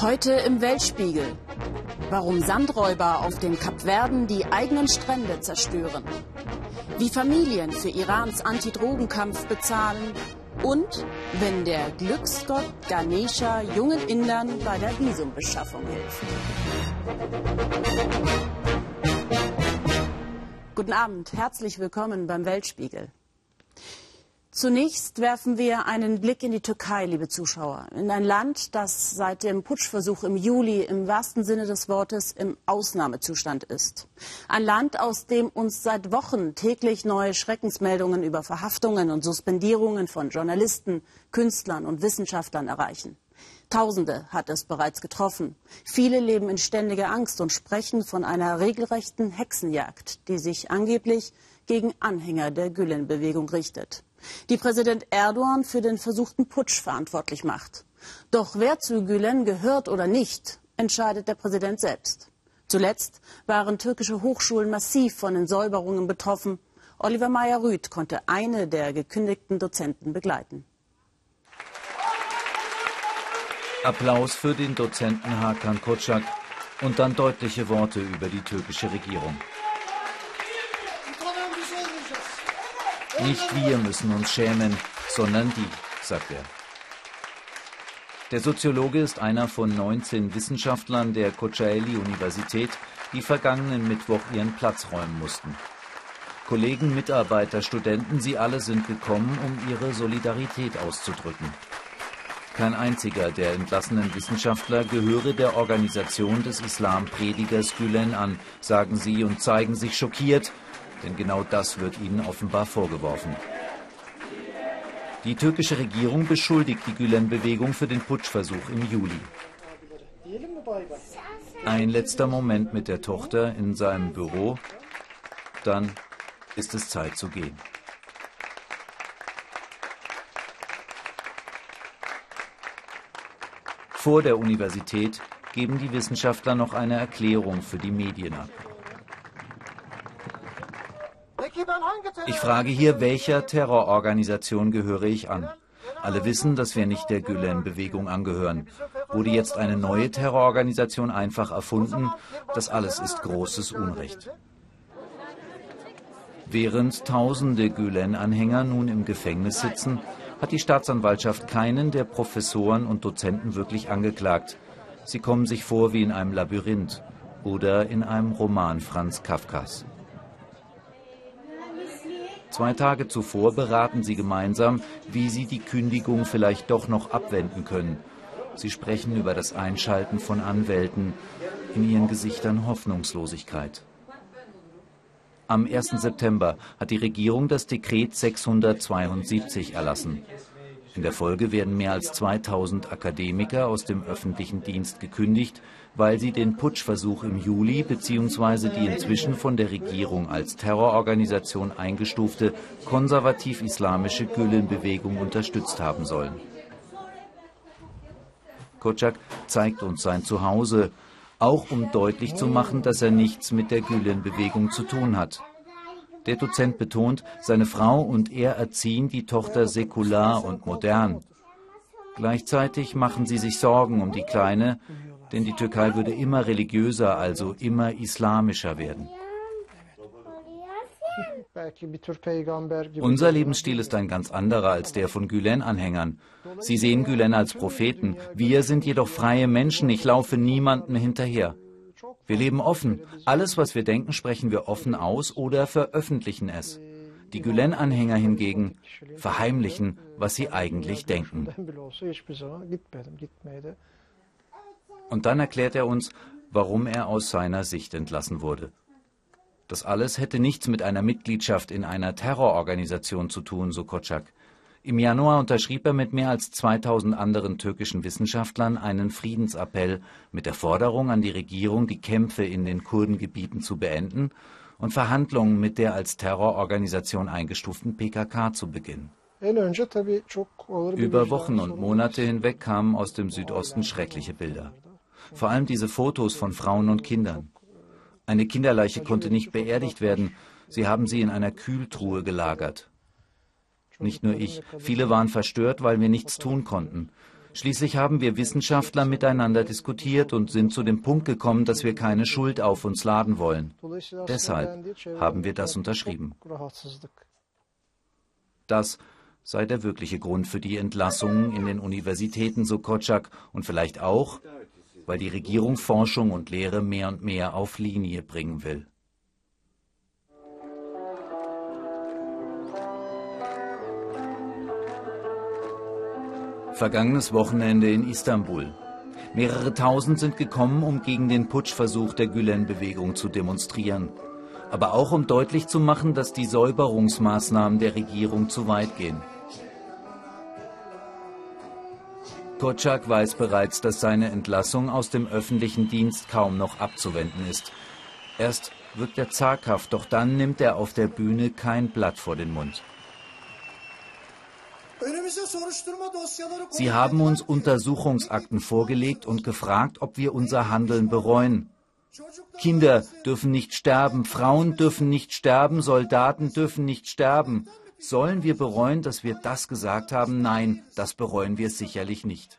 Heute im Weltspiegel. Warum Sandräuber auf den Kapverden die eigenen Strände zerstören. Wie Familien für Irans Antidrogenkampf bezahlen. Und wenn der Glücksgott Ganesha jungen Indern bei der Visumbeschaffung hilft. Guten Abend, herzlich willkommen beim Weltspiegel. Zunächst werfen wir einen Blick in die Türkei, liebe Zuschauer, in ein Land, das seit dem Putschversuch im Juli im wahrsten Sinne des Wortes im Ausnahmezustand ist. Ein Land, aus dem uns seit Wochen täglich neue Schreckensmeldungen über Verhaftungen und Suspendierungen von Journalisten, Künstlern und Wissenschaftlern erreichen. Tausende hat es bereits getroffen. Viele leben in ständiger Angst und sprechen von einer regelrechten Hexenjagd, die sich angeblich gegen Anhänger der Gülen-Bewegung richtet die Präsident Erdogan für den versuchten Putsch verantwortlich macht. Doch wer zu Gülen gehört oder nicht, entscheidet der Präsident selbst. Zuletzt waren türkische Hochschulen massiv von den Säuberungen betroffen. Oliver Meyer-Rüth konnte eine der gekündigten Dozenten begleiten. Applaus für den Dozenten Hakan Kocak und dann deutliche Worte über die türkische Regierung. Nicht wir müssen uns schämen, sondern die, sagt er. Der Soziologe ist einer von 19 Wissenschaftlern der Kocaeli-Universität, die vergangenen Mittwoch ihren Platz räumen mussten. Kollegen, Mitarbeiter, Studenten, sie alle sind gekommen, um ihre Solidarität auszudrücken. Kein einziger der entlassenen Wissenschaftler gehöre der Organisation des Islampredigers Gülen an, sagen sie und zeigen sich schockiert, denn genau das wird ihnen offenbar vorgeworfen. Die türkische Regierung beschuldigt die Gülen-Bewegung für den Putschversuch im Juli. Ein letzter Moment mit der Tochter in seinem Büro, dann ist es Zeit zu gehen. Vor der Universität geben die Wissenschaftler noch eine Erklärung für die Medien ab. Ich frage hier, welcher Terrororganisation gehöre ich an? Alle wissen, dass wir nicht der Gülen-Bewegung angehören. Wurde jetzt eine neue Terrororganisation einfach erfunden? Das alles ist großes Unrecht. Während tausende Gülen-Anhänger nun im Gefängnis sitzen, hat die Staatsanwaltschaft keinen der Professoren und Dozenten wirklich angeklagt. Sie kommen sich vor wie in einem Labyrinth oder in einem Roman Franz Kafkas. Zwei Tage zuvor beraten sie gemeinsam, wie sie die Kündigung vielleicht doch noch abwenden können. Sie sprechen über das Einschalten von Anwälten, in ihren Gesichtern Hoffnungslosigkeit. Am 1. September hat die Regierung das Dekret 672 erlassen. In der Folge werden mehr als 2000 Akademiker aus dem öffentlichen Dienst gekündigt, weil sie den Putschversuch im Juli bzw. die inzwischen von der Regierung als Terrororganisation eingestufte konservativ-islamische Gülen-Bewegung unterstützt haben sollen. Kocak zeigt uns sein Zuhause, auch um deutlich zu machen, dass er nichts mit der Gülen-Bewegung zu tun hat. Der Dozent betont, seine Frau und er erziehen die Tochter säkular und modern. Gleichzeitig machen sie sich Sorgen um die Kleine, denn die Türkei würde immer religiöser, also immer islamischer werden. Unser Lebensstil ist ein ganz anderer als der von Gülen-Anhängern. Sie sehen Gülen als Propheten. Wir sind jedoch freie Menschen. Ich laufe niemandem hinterher. Wir leben offen. Alles, was wir denken, sprechen wir offen aus oder veröffentlichen es. Die Gülen-Anhänger hingegen verheimlichen, was sie eigentlich denken. Und dann erklärt er uns, warum er aus seiner Sicht entlassen wurde. Das alles hätte nichts mit einer Mitgliedschaft in einer Terrororganisation zu tun, so Kocak. Im Januar unterschrieb er mit mehr als 2000 anderen türkischen Wissenschaftlern einen Friedensappell mit der Forderung an die Regierung, die Kämpfe in den Kurdengebieten zu beenden und Verhandlungen mit der als Terrororganisation eingestuften PKK zu beginnen. Über Wochen und Monate hinweg kamen aus dem Südosten schreckliche Bilder. Vor allem diese Fotos von Frauen und Kindern. Eine Kinderleiche konnte nicht beerdigt werden. Sie haben sie in einer Kühltruhe gelagert. Nicht nur ich, viele waren verstört, weil wir nichts tun konnten. Schließlich haben wir Wissenschaftler miteinander diskutiert und sind zu dem Punkt gekommen, dass wir keine Schuld auf uns laden wollen. Deshalb haben wir das unterschrieben. Das sei der wirkliche Grund für die Entlassungen in den Universitäten, so Kotschak, und vielleicht auch, weil die Regierung Forschung und Lehre mehr und mehr auf Linie bringen will. Vergangenes Wochenende in Istanbul. Mehrere tausend sind gekommen, um gegen den Putschversuch der Gülen-Bewegung zu demonstrieren. Aber auch um deutlich zu machen, dass die Säuberungsmaßnahmen der Regierung zu weit gehen. Kotschak weiß bereits, dass seine Entlassung aus dem öffentlichen Dienst kaum noch abzuwenden ist. Erst wirkt er zaghaft, doch dann nimmt er auf der Bühne kein Blatt vor den Mund. Sie haben uns Untersuchungsakten vorgelegt und gefragt, ob wir unser Handeln bereuen. Kinder dürfen nicht sterben, Frauen dürfen nicht sterben, Soldaten dürfen nicht sterben. Sollen wir bereuen, dass wir das gesagt haben? Nein, das bereuen wir sicherlich nicht.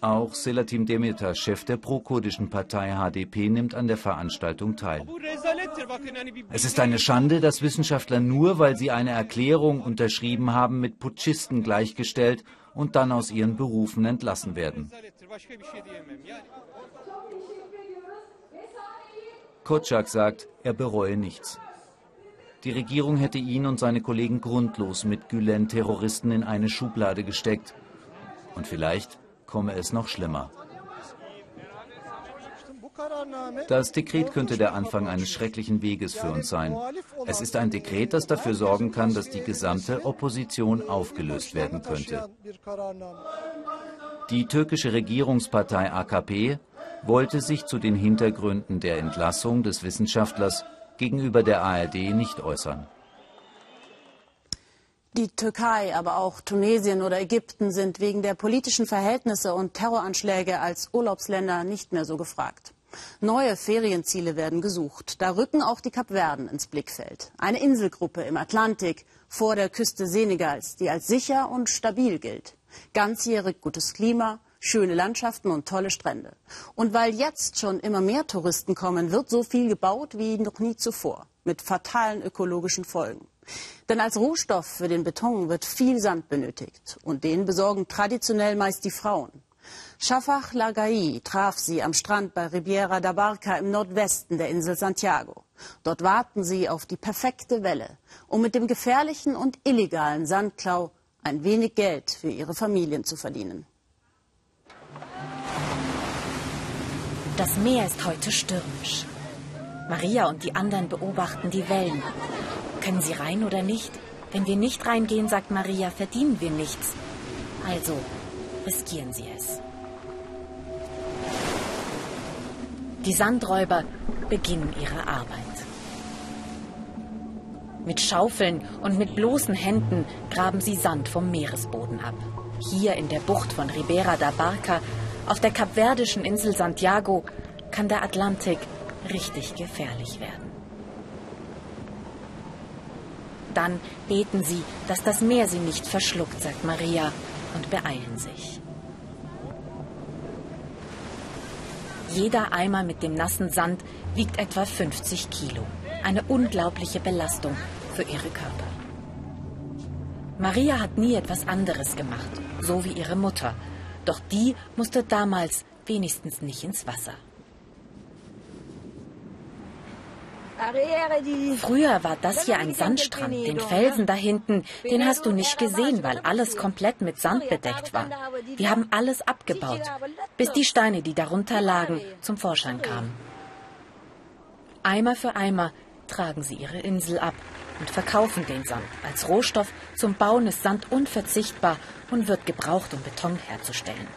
Auch Selatim Demirtas, Chef der pro-kurdischen Partei HDP, nimmt an der Veranstaltung teil. Es ist eine Schande, dass Wissenschaftler nur, weil sie eine Erklärung unterschrieben haben, mit Putschisten gleichgestellt und dann aus ihren Berufen entlassen werden. Kotschak sagt, er bereue nichts. Die Regierung hätte ihn und seine Kollegen grundlos mit Gülen-Terroristen in eine Schublade gesteckt. Und vielleicht komme es noch schlimmer. Das Dekret könnte der Anfang eines schrecklichen Weges für uns sein. Es ist ein Dekret, das dafür sorgen kann, dass die gesamte Opposition aufgelöst werden könnte. Die türkische Regierungspartei AKP wollte sich zu den Hintergründen der Entlassung des Wissenschaftlers gegenüber der ARD nicht äußern. Die Türkei, aber auch Tunesien oder Ägypten sind wegen der politischen Verhältnisse und Terroranschläge als Urlaubsländer nicht mehr so gefragt. Neue Ferienziele werden gesucht. Da rücken auch die Kapverden ins Blickfeld. Eine Inselgruppe im Atlantik vor der Küste Senegals, die als sicher und stabil gilt. Ganzjährig gutes Klima, schöne Landschaften und tolle Strände. Und weil jetzt schon immer mehr Touristen kommen, wird so viel gebaut wie noch nie zuvor, mit fatalen ökologischen Folgen. Denn als Rohstoff für den Beton wird viel Sand benötigt. Und den besorgen traditionell meist die Frauen. Shafak Lagai traf sie am Strand bei Riviera da Barca im Nordwesten der Insel Santiago. Dort warten sie auf die perfekte Welle, um mit dem gefährlichen und illegalen Sandklau ein wenig Geld für ihre Familien zu verdienen. Das Meer ist heute stürmisch. Maria und die anderen beobachten die Wellen. Können sie rein oder nicht? Wenn wir nicht reingehen, sagt Maria, verdienen wir nichts. Also riskieren sie es. Die Sandräuber beginnen ihre Arbeit. Mit Schaufeln und mit bloßen Händen graben sie Sand vom Meeresboden ab. Hier in der Bucht von Ribera da Barca, auf der kapverdischen Insel Santiago, kann der Atlantik richtig gefährlich werden. Dann beten sie, dass das Meer sie nicht verschluckt, sagt Maria, und beeilen sich. Jeder Eimer mit dem nassen Sand wiegt etwa 50 Kilo. Eine unglaubliche Belastung für ihre Körper. Maria hat nie etwas anderes gemacht, so wie ihre Mutter. Doch die musste damals wenigstens nicht ins Wasser. Früher war das hier ein Sandstrand. Den Felsen da hinten, den hast du nicht gesehen, weil alles komplett mit Sand bedeckt war. Wir haben alles abgebaut, bis die Steine, die darunter lagen, zum Vorschein kamen. Eimer für Eimer tragen sie ihre Insel ab und verkaufen den Sand. Als Rohstoff zum Bauen ist Sand unverzichtbar und wird gebraucht, um Beton herzustellen.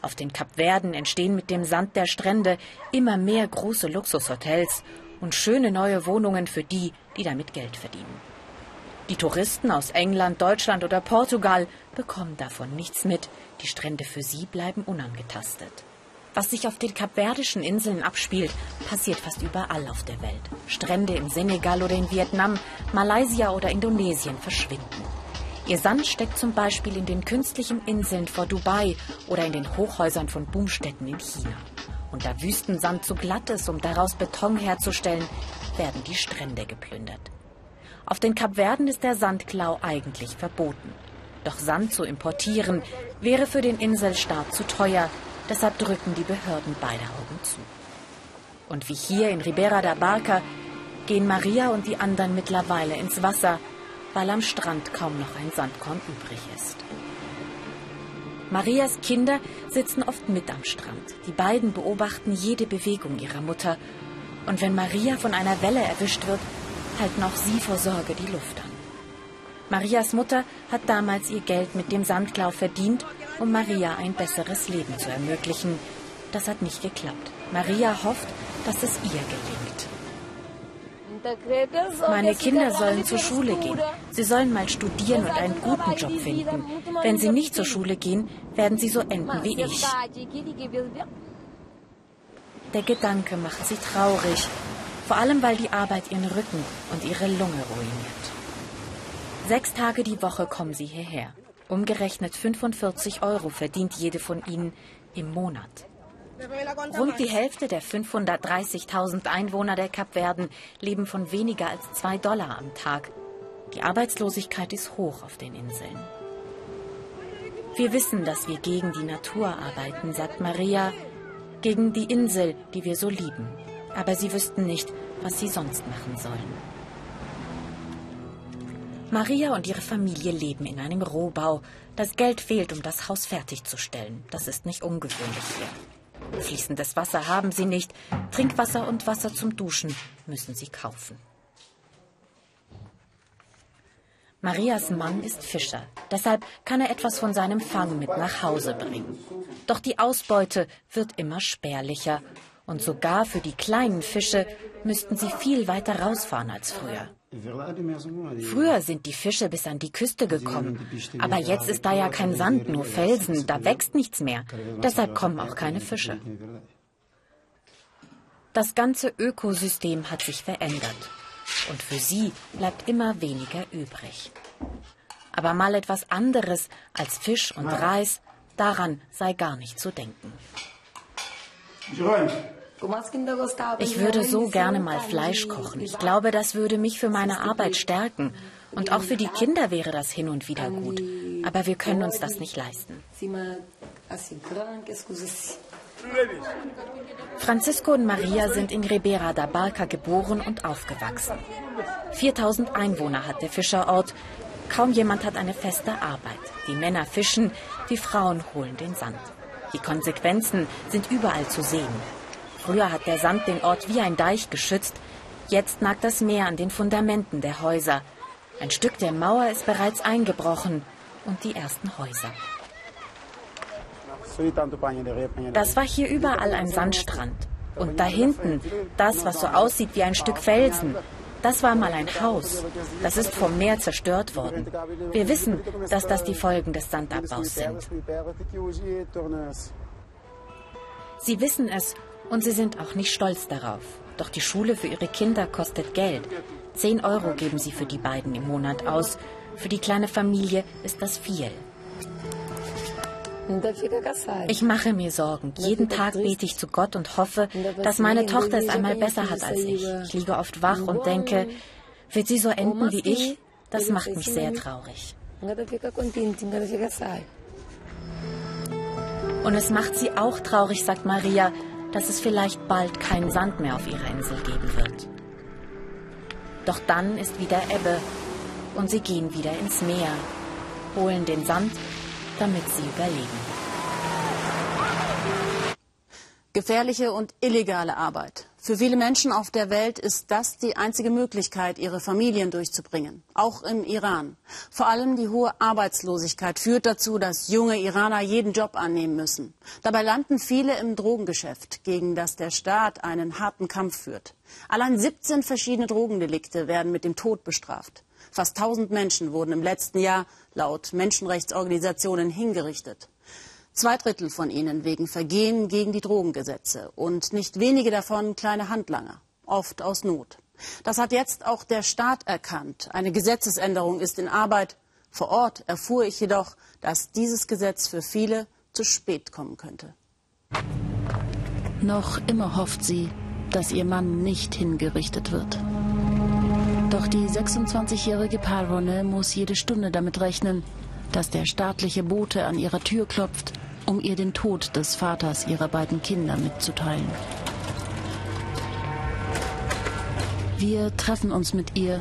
Auf den Kapverden entstehen mit dem Sand der Strände immer mehr große Luxushotels und schöne neue Wohnungen für die, die damit Geld verdienen. Die Touristen aus England, Deutschland oder Portugal bekommen davon nichts mit. Die Strände für sie bleiben unangetastet. Was sich auf den kapverdischen Inseln abspielt, passiert fast überall auf der Welt. Strände im Senegal oder in Vietnam, Malaysia oder Indonesien verschwinden. Ihr Sand steckt zum Beispiel in den künstlichen Inseln vor Dubai oder in den Hochhäusern von Boomstätten in China. Und da Wüstensand zu glatt ist, um daraus Beton herzustellen, werden die Strände geplündert. Auf den Kapverden ist der Sandklau eigentlich verboten. Doch Sand zu importieren wäre für den Inselstaat zu teuer, deshalb drücken die Behörden beide Augen zu. Und wie hier in Ribera da Barca gehen Maria und die anderen mittlerweile ins Wasser, weil am Strand kaum noch ein Sandkorn übrig ist. Marias Kinder sitzen oft mit am Strand. Die beiden beobachten jede Bewegung ihrer Mutter. Und wenn Maria von einer Welle erwischt wird, halten auch sie vor Sorge die Luft an. Marias Mutter hat damals ihr Geld mit dem Sandklau verdient, um Maria ein besseres Leben zu ermöglichen. Das hat nicht geklappt. Maria hofft, dass es ihr gelingt. Meine Kinder sollen zur Schule gehen. Sie sollen mal studieren und einen guten Job finden. Wenn sie nicht zur Schule gehen, werden sie so enden wie ich. Der Gedanke macht sie traurig, vor allem weil die Arbeit ihren Rücken und ihre Lunge ruiniert. Sechs Tage die Woche kommen sie hierher. Umgerechnet 45 Euro verdient jede von ihnen im Monat. Rund die Hälfte der 530.000 Einwohner der Kapverden leben von weniger als zwei Dollar am Tag. Die Arbeitslosigkeit ist hoch auf den Inseln. Wir wissen, dass wir gegen die Natur arbeiten, sagt Maria, gegen die Insel, die wir so lieben. Aber sie wüssten nicht, was sie sonst machen sollen. Maria und ihre Familie leben in einem Rohbau. Das Geld fehlt, um das Haus fertigzustellen. Das ist nicht ungewöhnlich hier. Fließendes Wasser haben sie nicht. Trinkwasser und Wasser zum Duschen müssen sie kaufen. Marias Mann ist Fischer. Deshalb kann er etwas von seinem Fang mit nach Hause bringen. Doch die Ausbeute wird immer spärlicher. Und sogar für die kleinen Fische müssten sie viel weiter rausfahren als früher. Früher sind die Fische bis an die Küste gekommen, aber jetzt ist da ja kein Sand, nur Felsen, da wächst nichts mehr. Deshalb kommen auch keine Fische. Das ganze Ökosystem hat sich verändert und für sie bleibt immer weniger übrig. Aber mal etwas anderes als Fisch und Reis, daran sei gar nicht zu denken. Ich würde so gerne mal Fleisch kochen. Ich glaube, das würde mich für meine Arbeit stärken. Und auch für die Kinder wäre das hin und wieder gut. Aber wir können uns das nicht leisten. Francisco und Maria sind in Ribera da Barca geboren und aufgewachsen. 4000 Einwohner hat der Fischerort. Kaum jemand hat eine feste Arbeit. Die Männer fischen, die Frauen holen den Sand. Die Konsequenzen sind überall zu sehen. Früher hat der Sand den Ort wie ein Deich geschützt. Jetzt nagt das Meer an den Fundamenten der Häuser. Ein Stück der Mauer ist bereits eingebrochen und die ersten Häuser. Das war hier überall ein Sandstrand. Und da hinten, das, was so aussieht wie ein Stück Felsen, das war mal ein Haus. Das ist vom Meer zerstört worden. Wir wissen, dass das die Folgen des Sandabbaus sind. Sie wissen es und sie sind auch nicht stolz darauf. Doch die Schule für ihre Kinder kostet Geld. Zehn Euro geben sie für die beiden im Monat aus. Für die kleine Familie ist das viel. Ich mache mir Sorgen. Jeden Tag bete ich zu Gott und hoffe, dass meine Tochter es einmal besser hat als ich. Ich liege oft wach und denke, wird sie so enden wie ich? Das macht mich sehr traurig. Und es macht sie auch traurig, sagt Maria, dass es vielleicht bald keinen Sand mehr auf ihrer Insel geben wird. Doch dann ist wieder Ebbe und sie gehen wieder ins Meer, holen den Sand, damit sie überleben. Gefährliche und illegale Arbeit. Für viele Menschen auf der Welt ist das die einzige Möglichkeit, ihre Familien durchzubringen. Auch im Iran. Vor allem die hohe Arbeitslosigkeit führt dazu, dass junge Iraner jeden Job annehmen müssen. Dabei landen viele im Drogengeschäft, gegen das der Staat einen harten Kampf führt. Allein 17 verschiedene Drogendelikte werden mit dem Tod bestraft. Fast 1000 Menschen wurden im letzten Jahr laut Menschenrechtsorganisationen hingerichtet. Zwei Drittel von ihnen wegen Vergehen gegen die Drogengesetze und nicht wenige davon kleine Handlanger, oft aus Not. Das hat jetzt auch der Staat erkannt. Eine Gesetzesänderung ist in Arbeit. Vor Ort erfuhr ich jedoch, dass dieses Gesetz für viele zu spät kommen könnte. Noch immer hofft sie, dass ihr Mann nicht hingerichtet wird. Doch die 26-jährige Parone muss jede Stunde damit rechnen, dass der staatliche Bote an ihrer Tür klopft, um ihr den Tod des Vaters ihrer beiden Kinder mitzuteilen. Wir treffen uns mit ihr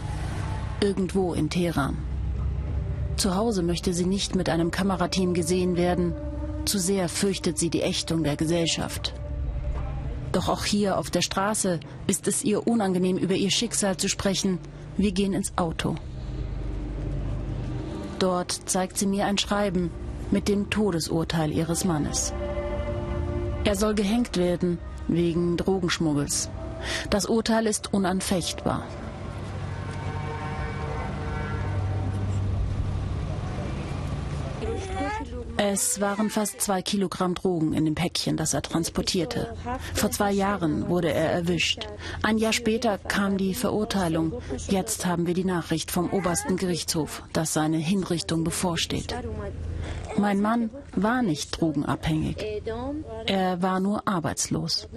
irgendwo in Teheran. Zu Hause möchte sie nicht mit einem Kamerateam gesehen werden. Zu sehr fürchtet sie die Ächtung der Gesellschaft. Doch auch hier auf der Straße ist es ihr unangenehm, über ihr Schicksal zu sprechen. Wir gehen ins Auto. Dort zeigt sie mir ein Schreiben mit dem Todesurteil ihres Mannes. Er soll gehängt werden wegen Drogenschmuggels. Das Urteil ist unanfechtbar. Es waren fast zwei Kilogramm Drogen in dem Päckchen, das er transportierte. Vor zwei Jahren wurde er erwischt. Ein Jahr später kam die Verurteilung. Jetzt haben wir die Nachricht vom obersten Gerichtshof, dass seine Hinrichtung bevorsteht. Mein Mann war nicht drogenabhängig. Er war nur arbeitslos.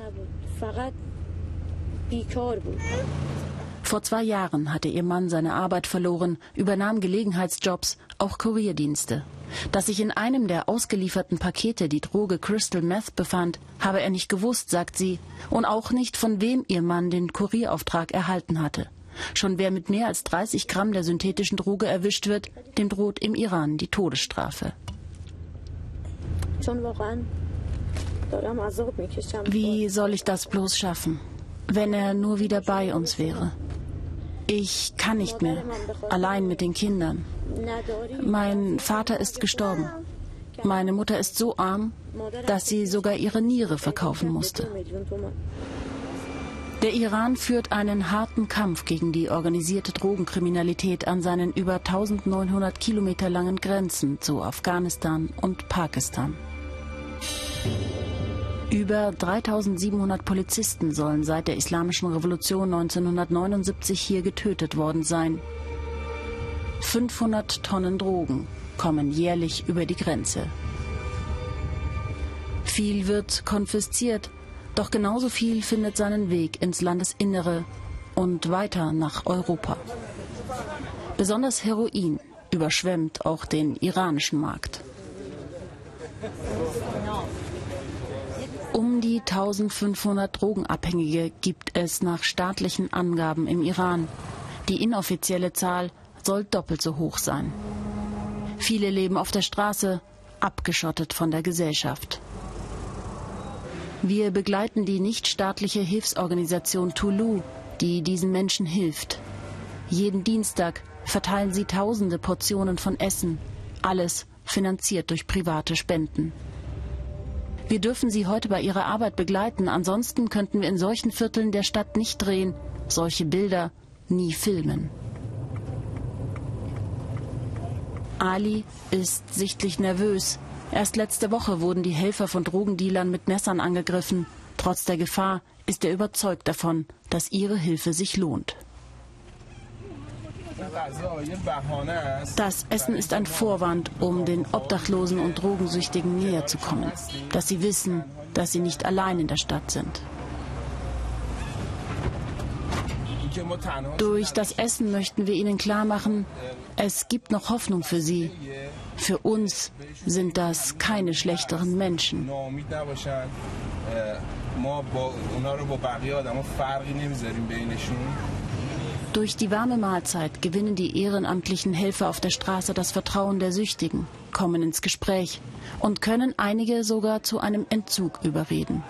Vor zwei Jahren hatte ihr Mann seine Arbeit verloren, übernahm Gelegenheitsjobs, auch Kurierdienste. Dass sich in einem der ausgelieferten Pakete die Droge Crystal Meth befand, habe er nicht gewusst, sagt sie, und auch nicht, von wem ihr Mann den Kurierauftrag erhalten hatte. Schon wer mit mehr als 30 Gramm der synthetischen Droge erwischt wird, dem droht im Iran die Todesstrafe. Wie soll ich das bloß schaffen? wenn er nur wieder bei uns wäre. Ich kann nicht mehr, allein mit den Kindern. Mein Vater ist gestorben. Meine Mutter ist so arm, dass sie sogar ihre Niere verkaufen musste. Der Iran führt einen harten Kampf gegen die organisierte Drogenkriminalität an seinen über 1900 Kilometer langen Grenzen zu Afghanistan und Pakistan. Über 3700 Polizisten sollen seit der Islamischen Revolution 1979 hier getötet worden sein. 500 Tonnen Drogen kommen jährlich über die Grenze. Viel wird konfisziert, doch genauso viel findet seinen Weg ins Landesinnere und weiter nach Europa. Besonders Heroin überschwemmt auch den iranischen Markt. Die 1500 Drogenabhängige gibt es nach staatlichen Angaben im Iran. Die inoffizielle Zahl soll doppelt so hoch sein. Viele leben auf der Straße, abgeschottet von der Gesellschaft. Wir begleiten die nichtstaatliche Hilfsorganisation Tulu, die diesen Menschen hilft. Jeden Dienstag verteilen sie tausende Portionen von Essen, alles finanziert durch private Spenden. Wir dürfen sie heute bei ihrer Arbeit begleiten, ansonsten könnten wir in solchen Vierteln der Stadt nicht drehen, solche Bilder nie filmen. Ali ist sichtlich nervös. Erst letzte Woche wurden die Helfer von Drogendealern mit Messern angegriffen. Trotz der Gefahr ist er überzeugt davon, dass ihre Hilfe sich lohnt. Das Essen ist ein Vorwand, um den Obdachlosen und Drogensüchtigen näher zu kommen, dass sie wissen, dass sie nicht allein in der Stadt sind. Durch das Essen möchten wir ihnen klar machen, es gibt noch Hoffnung für sie. Für uns sind das keine schlechteren Menschen. Durch die warme Mahlzeit gewinnen die ehrenamtlichen Helfer auf der Straße das Vertrauen der Süchtigen, kommen ins Gespräch und können einige sogar zu einem Entzug überreden.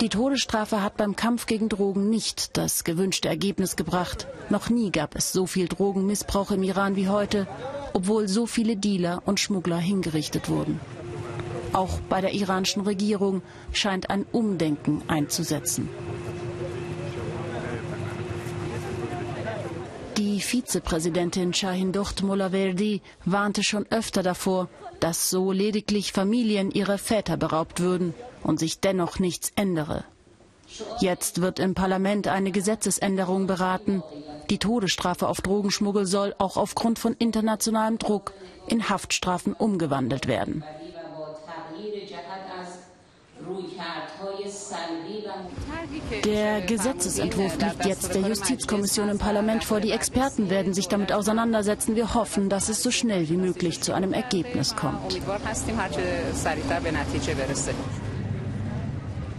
Die Todesstrafe hat beim Kampf gegen Drogen nicht das gewünschte Ergebnis gebracht. Noch nie gab es so viel Drogenmissbrauch im Iran wie heute, obwohl so viele Dealer und Schmuggler hingerichtet wurden. Auch bei der iranischen Regierung scheint ein Umdenken einzusetzen. Die Vizepräsidentin Shahin Ducht Mulaverdi warnte schon öfter davor, dass so lediglich Familien ihrer Väter beraubt würden und sich dennoch nichts ändere. Jetzt wird im Parlament eine Gesetzesänderung beraten. Die Todesstrafe auf Drogenschmuggel soll auch aufgrund von internationalem Druck in Haftstrafen umgewandelt werden. Der Gesetzesentwurf liegt jetzt der Justizkommission im Parlament vor. Die Experten werden sich damit auseinandersetzen. Wir hoffen, dass es so schnell wie möglich zu einem Ergebnis kommt.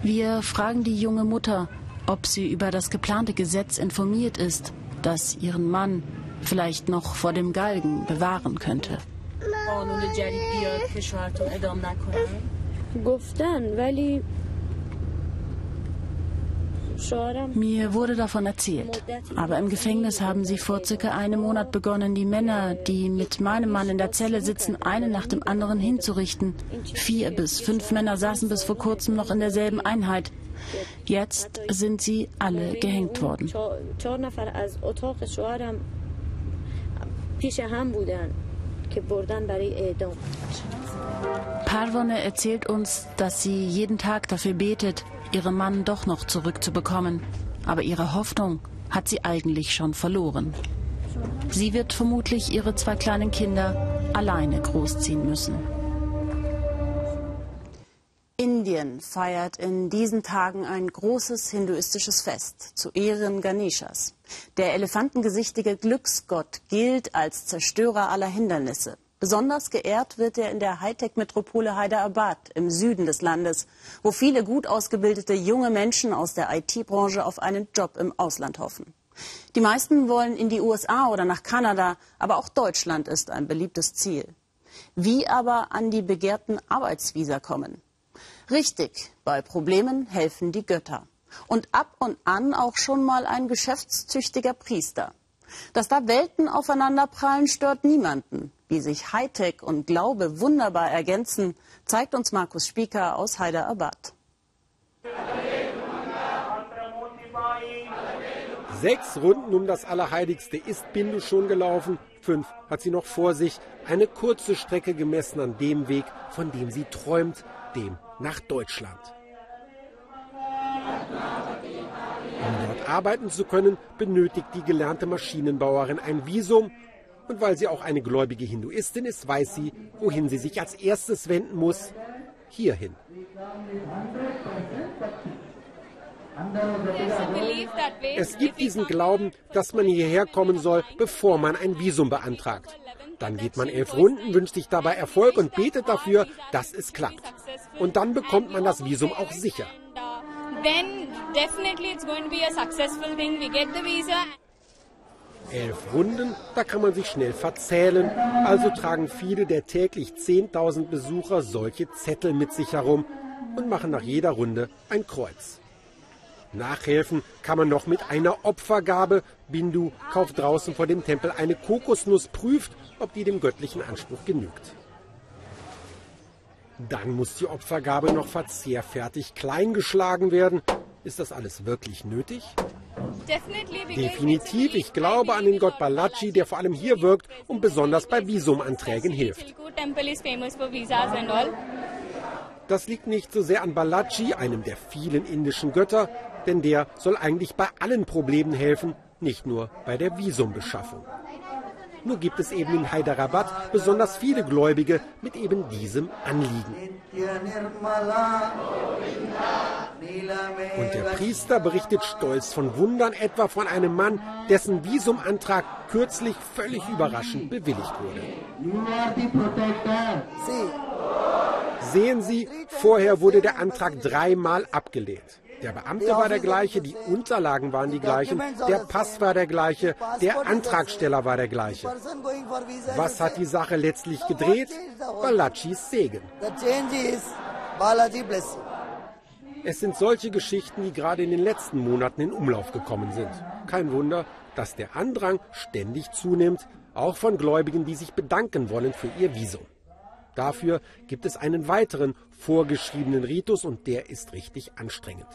Wir fragen die junge Mutter, ob sie über das geplante Gesetz informiert ist, das ihren Mann vielleicht noch vor dem Galgen bewahren könnte. گفتن ولی mir wurde davon erzählt. Aber im Gefängnis haben sie vor circa einem Monat begonnen, die Männer, die mit meinem Mann in der Zelle sitzen, einen nach dem anderen hinzurichten. Vier bis fünf Männer saßen bis vor kurzem noch in derselben Einheit. Jetzt sind sie alle gehängt worden. Parvone erzählt uns, dass sie jeden Tag dafür betet, ihren Mann doch noch zurückzubekommen. Aber ihre Hoffnung hat sie eigentlich schon verloren. Sie wird vermutlich ihre zwei kleinen Kinder alleine großziehen müssen. Indien feiert in diesen Tagen ein großes hinduistisches Fest zu Ehren Ganeshas. Der elefantengesichtige Glücksgott gilt als Zerstörer aller Hindernisse. Besonders geehrt wird er in der Hightech-Metropole Hyderabad im Süden des Landes, wo viele gut ausgebildete junge Menschen aus der IT-Branche auf einen Job im Ausland hoffen. Die meisten wollen in die USA oder nach Kanada, aber auch Deutschland ist ein beliebtes Ziel. Wie aber an die begehrten Arbeitsvisa kommen? Richtig, bei Problemen helfen die Götter. Und ab und an auch schon mal ein geschäftstüchtiger Priester. Dass da Welten aufeinanderprallen, stört niemanden. Wie sich Hightech und Glaube wunderbar ergänzen, zeigt uns Markus Spieker aus Hyderabad. Sechs Runden um das Allerheiligste ist Bindu schon gelaufen. Fünf hat sie noch vor sich. Eine kurze Strecke gemessen an dem Weg, von dem sie träumt, dem nach Deutschland. Um dort arbeiten zu können, benötigt die gelernte Maschinenbauerin ein Visum und weil sie auch eine gläubige Hinduistin ist, weiß sie, wohin sie sich als erstes wenden muss. Hierhin. Es gibt diesen Glauben, dass man hierher kommen soll, bevor man ein Visum beantragt. Dann geht man elf Runden, wünscht sich dabei Erfolg und betet dafür, dass es klappt. Und dann bekommt man das Visum auch sicher. Then definitely it's going to be a successful thing. We get the. Elf Runden, da kann man sich schnell verzählen. Also tragen viele der täglich 10.000 Besucher solche Zettel mit sich herum und machen nach jeder Runde ein Kreuz. Nachhelfen kann man noch mit einer Opfergabe. Bindu kauft draußen vor dem Tempel eine Kokosnuss, prüft, ob die dem göttlichen Anspruch genügt. Dann muss die Opfergabe noch verzehrfertig kleingeschlagen werden. Ist das alles wirklich nötig? Definitiv. Ich glaube an den Gott Balaji, der vor allem hier wirkt und besonders bei Visumanträgen hilft. Das liegt nicht so sehr an Balaji, einem der vielen indischen Götter, denn der soll eigentlich bei allen Problemen helfen, nicht nur bei der Visumbeschaffung. Nur gibt es eben in Hyderabad besonders viele Gläubige mit eben diesem Anliegen. Und der Priester berichtet stolz von Wundern, etwa von einem Mann, dessen Visumantrag kürzlich völlig überraschend bewilligt wurde. Sehen Sie, vorher wurde der Antrag dreimal abgelehnt. Der Beamte war der gleiche, die Unterlagen waren die gleichen, der Pass war der gleiche, der Antragsteller war der gleiche. Was hat die Sache letztlich gedreht? Balachis Segen. Es sind solche Geschichten, die gerade in den letzten Monaten in Umlauf gekommen sind. Kein Wunder, dass der Andrang ständig zunimmt, auch von Gläubigen, die sich bedanken wollen für ihr Visum. Dafür gibt es einen weiteren vorgeschriebenen Ritus und der ist richtig anstrengend.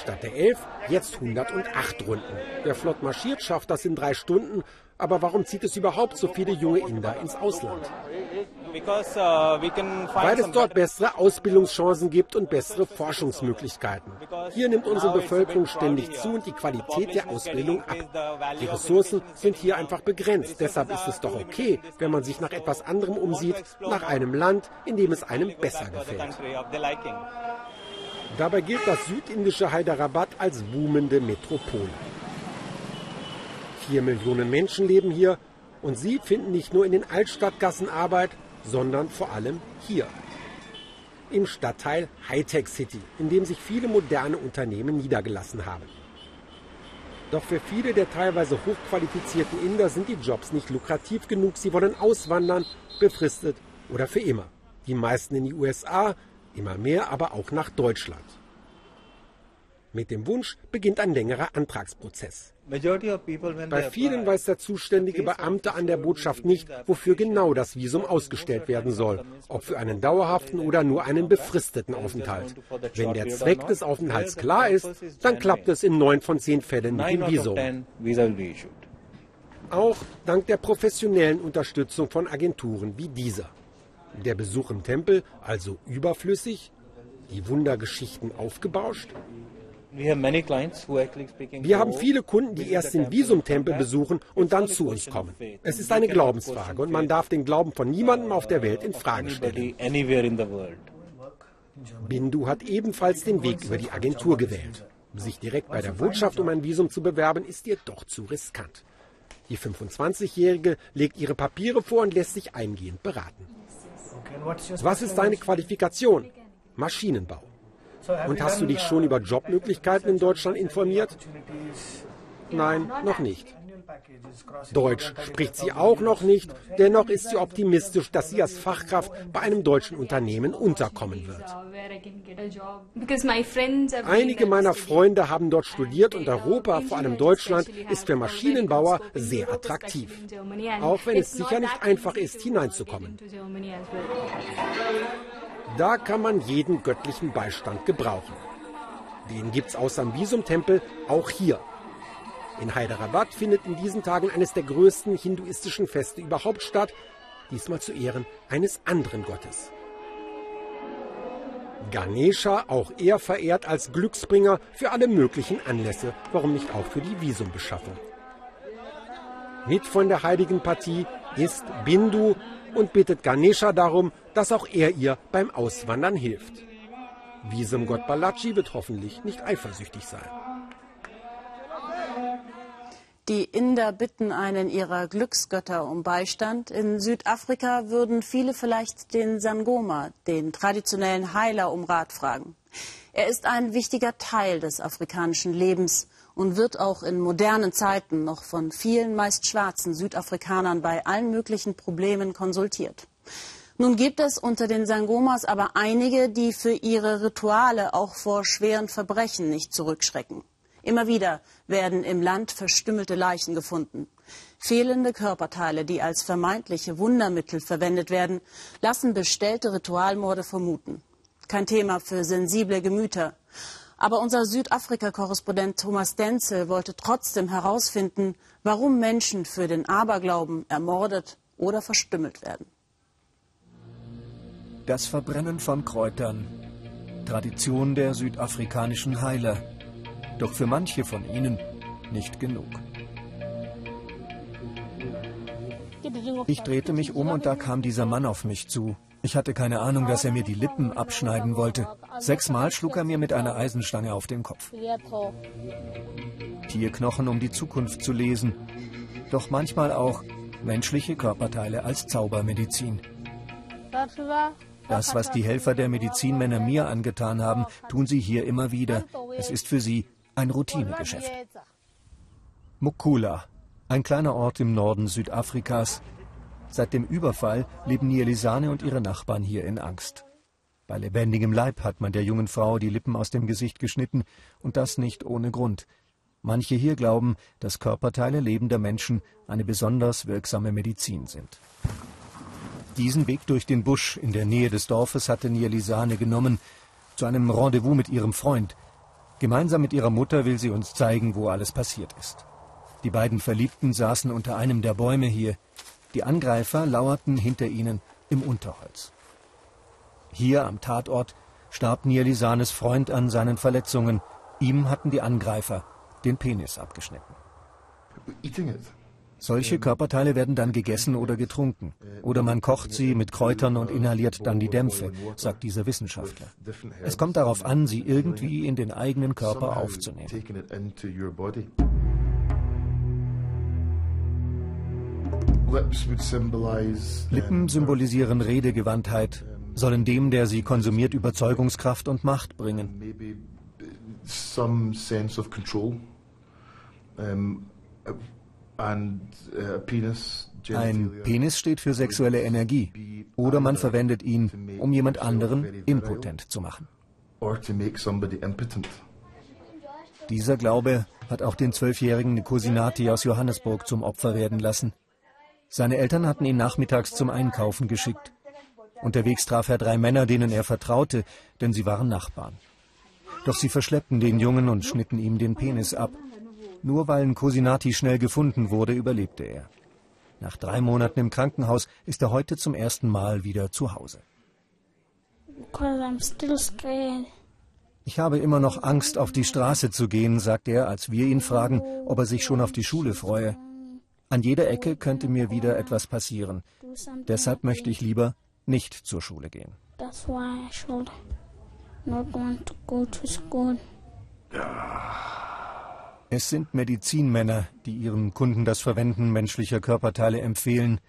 Statt der 11 jetzt 108 Runden. Wer flott marschiert, schafft das in drei Stunden. Aber warum zieht es überhaupt so viele junge Inder ins Ausland? Weil es dort bessere Ausbildungschancen gibt und bessere Forschungsmöglichkeiten. Hier nimmt unsere Bevölkerung ständig zu und die Qualität der Ausbildung ab. Die Ressourcen sind hier einfach begrenzt. Deshalb ist es doch okay, wenn man sich nach etwas anderem umsieht, nach einem Land, in dem es einem besser gefällt. Dabei gilt das südindische Hyderabad als boomende Metropole. Vier Millionen Menschen leben hier und sie finden nicht nur in den Altstadtgassen Arbeit, sondern vor allem hier. Im Stadtteil Hightech City, in dem sich viele moderne Unternehmen niedergelassen haben. Doch für viele der teilweise hochqualifizierten Inder sind die Jobs nicht lukrativ genug. Sie wollen auswandern, befristet oder für immer. Die meisten in die USA, immer mehr aber auch nach Deutschland. Mit dem Wunsch beginnt ein längerer Antragsprozess. Bei vielen weiß der zuständige Beamte an der Botschaft nicht, wofür genau das Visum ausgestellt werden soll, ob für einen dauerhaften oder nur einen befristeten Aufenthalt. Wenn der Zweck des Aufenthalts klar ist, dann klappt es in neun von zehn Fällen mit dem Visum. Auch dank der professionellen Unterstützung von Agenturen wie dieser. Der Besuch im Tempel also überflüssig, die Wundergeschichten aufgebauscht? Wir haben viele Kunden, die erst den Visumtempel besuchen und dann zu uns kommen. Es ist eine Glaubensfrage und man darf den Glauben von niemandem auf der Welt in Frage stellen. Bindu hat ebenfalls den Weg über die Agentur gewählt. Sich direkt bei der Botschaft um ein Visum zu bewerben, ist ihr doch zu riskant. Die 25-Jährige legt ihre Papiere vor und lässt sich eingehend beraten. Was ist deine Qualifikation? Maschinenbau. Und hast du dich schon über Jobmöglichkeiten in Deutschland informiert? Nein, noch nicht. Deutsch spricht sie auch noch nicht, dennoch ist sie optimistisch, dass sie als Fachkraft bei einem deutschen Unternehmen unterkommen wird. Einige meiner Freunde haben dort studiert und Europa, vor allem Deutschland, ist für Maschinenbauer sehr attraktiv. Auch wenn es sicher nicht einfach ist, hineinzukommen. Da kann man jeden göttlichen Beistand gebrauchen. Den gibt's außer im Visumtempel auch hier. In Hyderabad findet in diesen Tagen eines der größten hinduistischen Feste überhaupt statt, diesmal zu Ehren eines anderen Gottes. Ganesha, auch er verehrt als Glücksbringer für alle möglichen Anlässe, warum nicht auch für die Visumbeschaffung. Mit von der heiligen Partie ist Bindu und bittet Ganesha darum, dass auch er ihr beim Auswandern hilft. Visumgott Balaji wird hoffentlich nicht eifersüchtig sein. Die Inder bitten einen ihrer Glücksgötter um Beistand. In Südafrika würden viele vielleicht den Sangoma, den traditionellen Heiler, um Rat fragen. Er ist ein wichtiger Teil des afrikanischen Lebens und wird auch in modernen Zeiten noch von vielen meist schwarzen Südafrikanern bei allen möglichen Problemen konsultiert. Nun gibt es unter den Sangomas aber einige, die für ihre Rituale auch vor schweren Verbrechen nicht zurückschrecken. Immer wieder werden im Land verstümmelte Leichen gefunden. Fehlende Körperteile, die als vermeintliche Wundermittel verwendet werden, lassen bestellte Ritualmorde vermuten. Kein Thema für sensible Gemüter. Aber unser Südafrika-Korrespondent Thomas Denzel wollte trotzdem herausfinden, warum Menschen für den Aberglauben ermordet oder verstümmelt werden. Das Verbrennen von Kräutern. Tradition der südafrikanischen Heiler doch für manche von ihnen nicht genug. Ich drehte mich um und da kam dieser Mann auf mich zu. Ich hatte keine Ahnung, dass er mir die Lippen abschneiden wollte. Sechsmal schlug er mir mit einer Eisenstange auf den Kopf. Tierknochen, um die Zukunft zu lesen. Doch manchmal auch menschliche Körperteile als Zaubermedizin. Das, was die Helfer der Medizinmänner mir angetan haben, tun sie hier immer wieder. Es ist für sie ein Routinegeschäft. Mukula, ein kleiner Ort im Norden Südafrikas. Seit dem Überfall leben Nielisane und ihre Nachbarn hier in Angst. Bei lebendigem Leib hat man der jungen Frau die Lippen aus dem Gesicht geschnitten und das nicht ohne Grund. Manche hier glauben, dass Körperteile lebender Menschen eine besonders wirksame Medizin sind. Diesen Weg durch den Busch in der Nähe des Dorfes hatte Nielisane genommen, zu einem Rendezvous mit ihrem Freund, Gemeinsam mit ihrer Mutter will sie uns zeigen, wo alles passiert ist. Die beiden Verliebten saßen unter einem der Bäume hier. Die Angreifer lauerten hinter ihnen im Unterholz. Hier am Tatort starb Nielisanes Freund an seinen Verletzungen. Ihm hatten die Angreifer den Penis abgeschnitten. Solche Körperteile werden dann gegessen oder getrunken. Oder man kocht sie mit Kräutern und inhaliert dann die Dämpfe, sagt dieser Wissenschaftler. Es kommt darauf an, sie irgendwie in den eigenen Körper aufzunehmen. Lippen symbolisieren Redegewandtheit, sollen dem, der sie konsumiert, Überzeugungskraft und Macht bringen. Ein Penis steht für sexuelle Energie oder man verwendet ihn, um jemand anderen impotent zu machen. Dieser Glaube hat auch den zwölfjährigen Nikosinati aus Johannesburg zum Opfer werden lassen. Seine Eltern hatten ihn nachmittags zum Einkaufen geschickt. Unterwegs traf er drei Männer, denen er vertraute, denn sie waren Nachbarn. Doch sie verschleppten den Jungen und schnitten ihm den Penis ab. Nur weil Nkosinati schnell gefunden wurde, überlebte er. Nach drei Monaten im Krankenhaus ist er heute zum ersten Mal wieder zu Hause. Ich habe immer noch Angst, auf die Straße zu gehen, sagt er, als wir ihn fragen, ob er sich schon auf die Schule freue. An jeder Ecke könnte mir wieder etwas passieren. Deshalb möchte ich lieber nicht zur Schule gehen. Es sind Medizinmänner, die ihren Kunden das Verwenden menschlicher Körperteile empfehlen.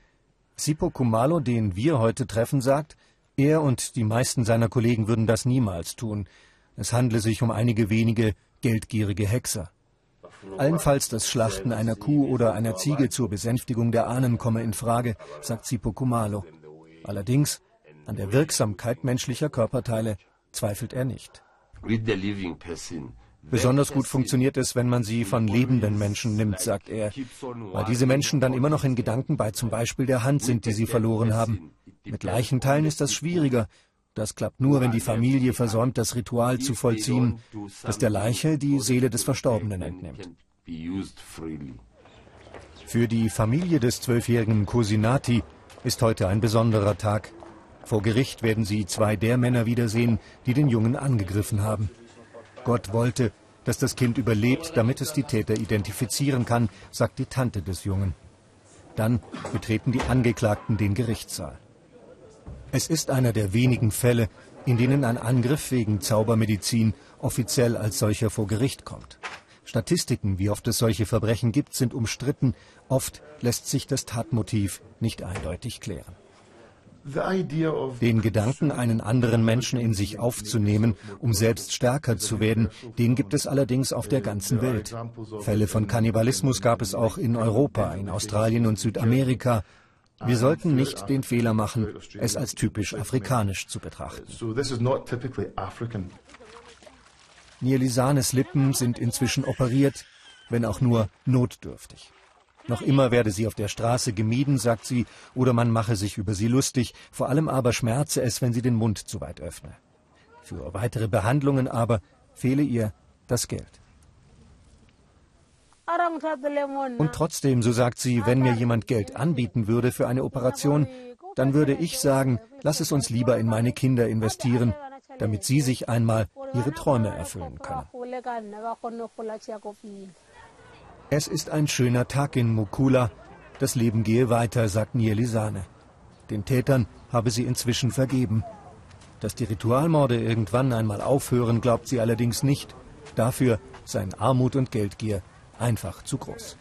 Sipo Kumalo, den wir heute treffen, sagt, er und die meisten seiner Kollegen würden das niemals tun. Es handle sich um einige wenige geldgierige Hexer. Allenfalls das Schlachten einer Kuh oder einer Ziege zur Besänftigung der Ahnen komme in Frage, sagt Sipo Kumalo. Allerdings an der Wirksamkeit menschlicher Körperteile zweifelt er nicht. Besonders gut funktioniert es, wenn man sie von lebenden Menschen nimmt, sagt er, weil diese Menschen dann immer noch in Gedanken bei zum Beispiel der Hand sind, die sie verloren haben. Mit Leichenteilen ist das schwieriger. Das klappt nur, wenn die Familie versäumt, das Ritual zu vollziehen, das der Leiche die Seele des Verstorbenen entnimmt. Für die Familie des zwölfjährigen Cosinati ist heute ein besonderer Tag. Vor Gericht werden sie zwei der Männer wiedersehen, die den Jungen angegriffen haben. Gott wollte, dass das Kind überlebt, damit es die Täter identifizieren kann, sagt die Tante des Jungen. Dann betreten die Angeklagten den Gerichtssaal. Es ist einer der wenigen Fälle, in denen ein Angriff wegen Zaubermedizin offiziell als solcher vor Gericht kommt. Statistiken, wie oft es solche Verbrechen gibt, sind umstritten. Oft lässt sich das Tatmotiv nicht eindeutig klären. Den Gedanken, einen anderen Menschen in sich aufzunehmen, um selbst stärker zu werden, den gibt es allerdings auf der ganzen Welt. Fälle von Kannibalismus gab es auch in Europa, in Australien und Südamerika. Wir sollten nicht den Fehler machen, es als typisch afrikanisch zu betrachten. Nielisanes Lippen sind inzwischen operiert, wenn auch nur notdürftig. Noch immer werde sie auf der Straße gemieden, sagt sie, oder man mache sich über sie lustig, vor allem aber schmerze es, wenn sie den Mund zu weit öffne. Für weitere Behandlungen aber fehle ihr das Geld. Und trotzdem, so sagt sie, wenn mir jemand Geld anbieten würde für eine Operation, dann würde ich sagen, lass es uns lieber in meine Kinder investieren, damit sie sich einmal ihre Träume erfüllen können. Es ist ein schöner Tag in Mukula. Das Leben gehe weiter, sagt Nielisane. Den Tätern habe sie inzwischen vergeben. Dass die Ritualmorde irgendwann einmal aufhören, glaubt sie allerdings nicht. Dafür seien Armut und Geldgier einfach zu groß.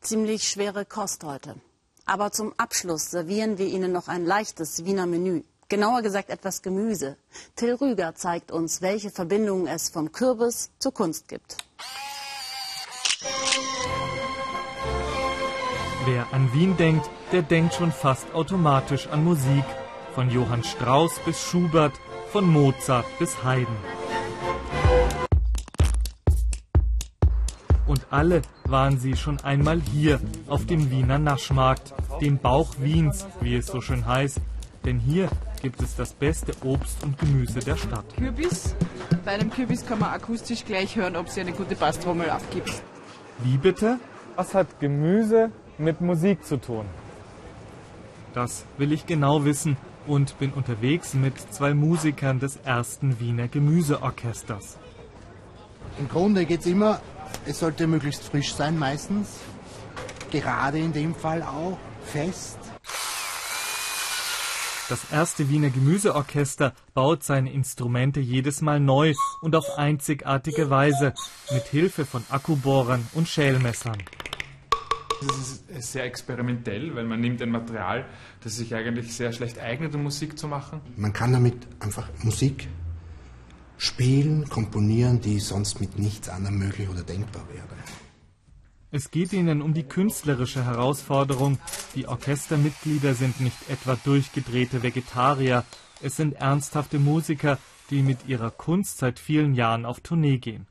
Ziemlich schwere Kost heute. Aber zum Abschluss servieren wir Ihnen noch ein leichtes Wiener Menü. Genauer gesagt etwas Gemüse. Till Rüger zeigt uns, welche Verbindungen es vom Kürbis zur Kunst gibt. Wer an Wien denkt, der denkt schon fast automatisch an Musik. Von Johann Strauss bis Schubert, von Mozart bis Haydn. Und alle waren sie schon einmal hier auf dem Wiener Naschmarkt, dem Bauch Wiens, wie es so schön heißt. Denn hier gibt es das beste Obst und Gemüse der Stadt. Kürbis. Bei einem Kürbis kann man akustisch gleich hören, ob sie eine gute Basstrommel abgibt. Wie bitte? Was hat Gemüse mit Musik zu tun? Das will ich genau wissen und bin unterwegs mit zwei Musikern des ersten Wiener Gemüseorchesters. Im Grunde geht es immer, es sollte möglichst frisch sein meistens. Gerade in dem Fall auch fest. Das erste Wiener Gemüseorchester baut seine Instrumente jedes Mal neu und auf einzigartige Weise mit Hilfe von Akkubohrern und Schälmessern. Das ist sehr experimentell, weil man nimmt ein Material, das sich eigentlich sehr schlecht eignet, um Musik zu machen. Man kann damit einfach Musik spielen, komponieren, die sonst mit nichts anderem möglich oder denkbar wäre. Es geht ihnen um die künstlerische Herausforderung. Die Orchestermitglieder sind nicht etwa durchgedrehte Vegetarier, es sind ernsthafte Musiker, die mit ihrer Kunst seit vielen Jahren auf Tournee gehen.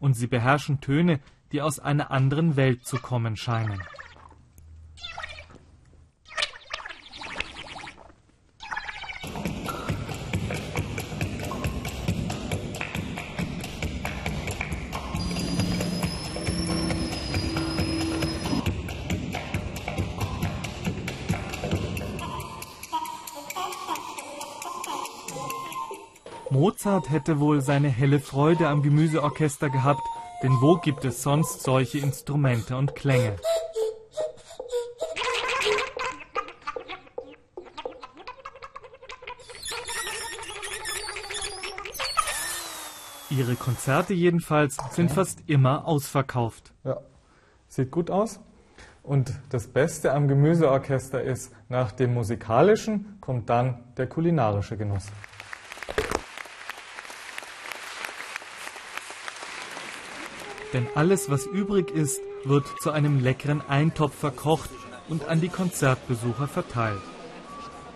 Und sie beherrschen Töne, die aus einer anderen Welt zu kommen scheinen. Mozart hätte wohl seine helle Freude am Gemüseorchester gehabt, denn wo gibt es sonst solche Instrumente und Klänge? Ihre Konzerte jedenfalls sind fast immer ausverkauft. Ja, sieht gut aus. Und das Beste am Gemüseorchester ist, nach dem musikalischen kommt dann der kulinarische Genuss. Denn alles, was übrig ist, wird zu einem leckeren Eintopf verkocht und an die Konzertbesucher verteilt.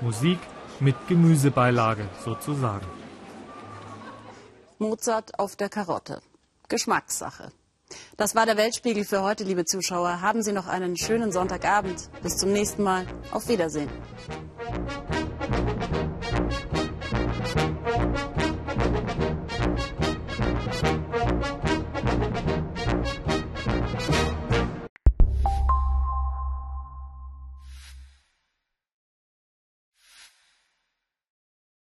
Musik mit Gemüsebeilage sozusagen. Mozart auf der Karotte. Geschmackssache. Das war der Weltspiegel für heute, liebe Zuschauer. Haben Sie noch einen schönen Sonntagabend. Bis zum nächsten Mal. Auf Wiedersehen.